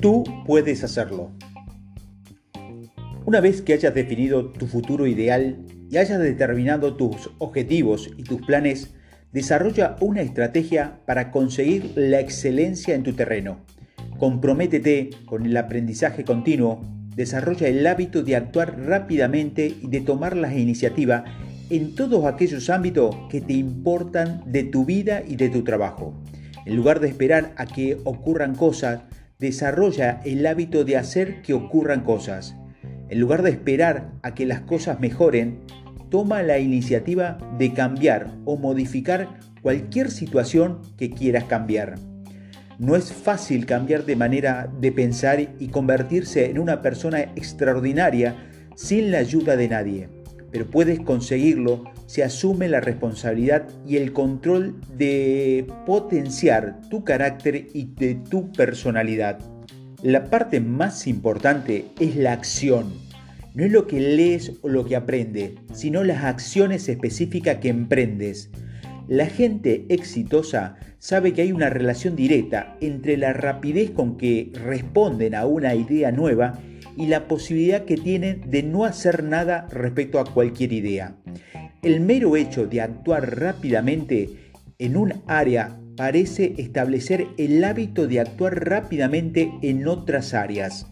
Tú puedes hacerlo. Una vez que hayas definido tu futuro ideal y hayas determinado tus objetivos y tus planes, desarrolla una estrategia para conseguir la excelencia en tu terreno. Comprométete con el aprendizaje continuo, desarrolla el hábito de actuar rápidamente y de tomar la iniciativa en todos aquellos ámbitos que te importan de tu vida y de tu trabajo. En lugar de esperar a que ocurran cosas, desarrolla el hábito de hacer que ocurran cosas. En lugar de esperar a que las cosas mejoren, toma la iniciativa de cambiar o modificar cualquier situación que quieras cambiar. No es fácil cambiar de manera de pensar y convertirse en una persona extraordinaria sin la ayuda de nadie, pero puedes conseguirlo si asume la responsabilidad y el control de potenciar tu carácter y de tu personalidad. La parte más importante es la acción. No es lo que lees o lo que aprendes, sino las acciones específicas que emprendes. La gente exitosa sabe que hay una relación directa entre la rapidez con que responden a una idea nueva y la posibilidad que tienen de no hacer nada respecto a cualquier idea. El mero hecho de actuar rápidamente en un área parece establecer el hábito de actuar rápidamente en otras áreas.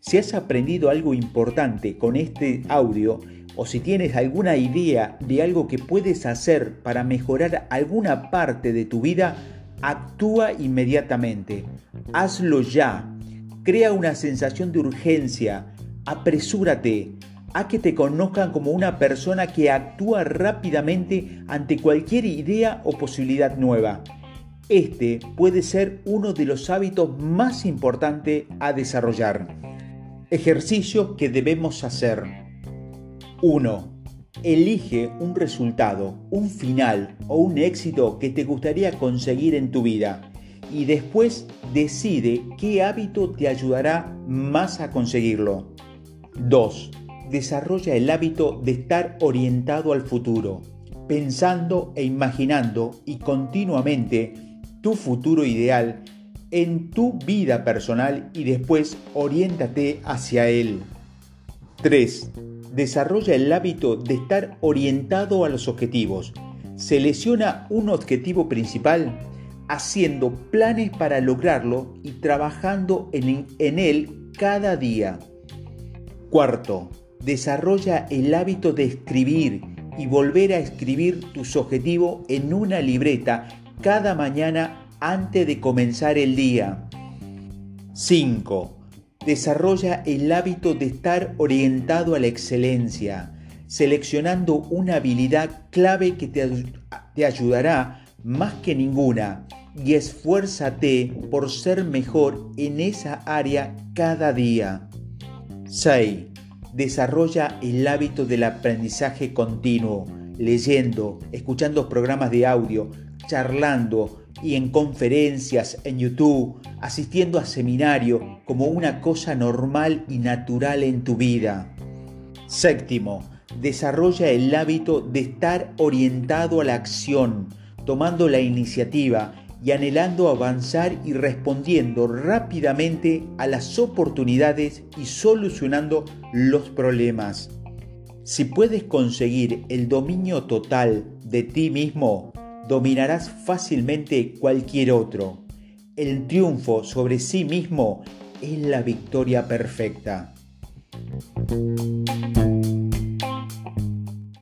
Si has aprendido algo importante con este audio o si tienes alguna idea de algo que puedes hacer para mejorar alguna parte de tu vida, actúa inmediatamente. Hazlo ya. Crea una sensación de urgencia. Apresúrate. A que te conozcan como una persona que actúa rápidamente ante cualquier idea o posibilidad nueva. Este puede ser uno de los hábitos más importantes a desarrollar. Ejercicio que debemos hacer. 1. Elige un resultado, un final o un éxito que te gustaría conseguir en tu vida y después decide qué hábito te ayudará más a conseguirlo. 2. Desarrolla el hábito de estar orientado al futuro, pensando e imaginando y continuamente tu futuro ideal en tu vida personal y después oriéntate hacia él. 3. Desarrolla el hábito de estar orientado a los objetivos. Selecciona un objetivo principal haciendo planes para lograrlo y trabajando en, en él cada día. Cuarto, desarrolla el hábito de escribir y volver a escribir tus objetivos en una libreta cada mañana antes de comenzar el día. 5. Desarrolla el hábito de estar orientado a la excelencia, seleccionando una habilidad clave que te, te ayudará más que ninguna y esfuérzate por ser mejor en esa área cada día. 6. Desarrolla el hábito del aprendizaje continuo, leyendo, escuchando programas de audio, charlando y en conferencias, en YouTube, asistiendo a seminario como una cosa normal y natural en tu vida. Séptimo, desarrolla el hábito de estar orientado a la acción, tomando la iniciativa y anhelando avanzar y respondiendo rápidamente a las oportunidades y solucionando los problemas. Si puedes conseguir el dominio total de ti mismo, dominarás fácilmente cualquier otro. El triunfo sobre sí mismo es la victoria perfecta.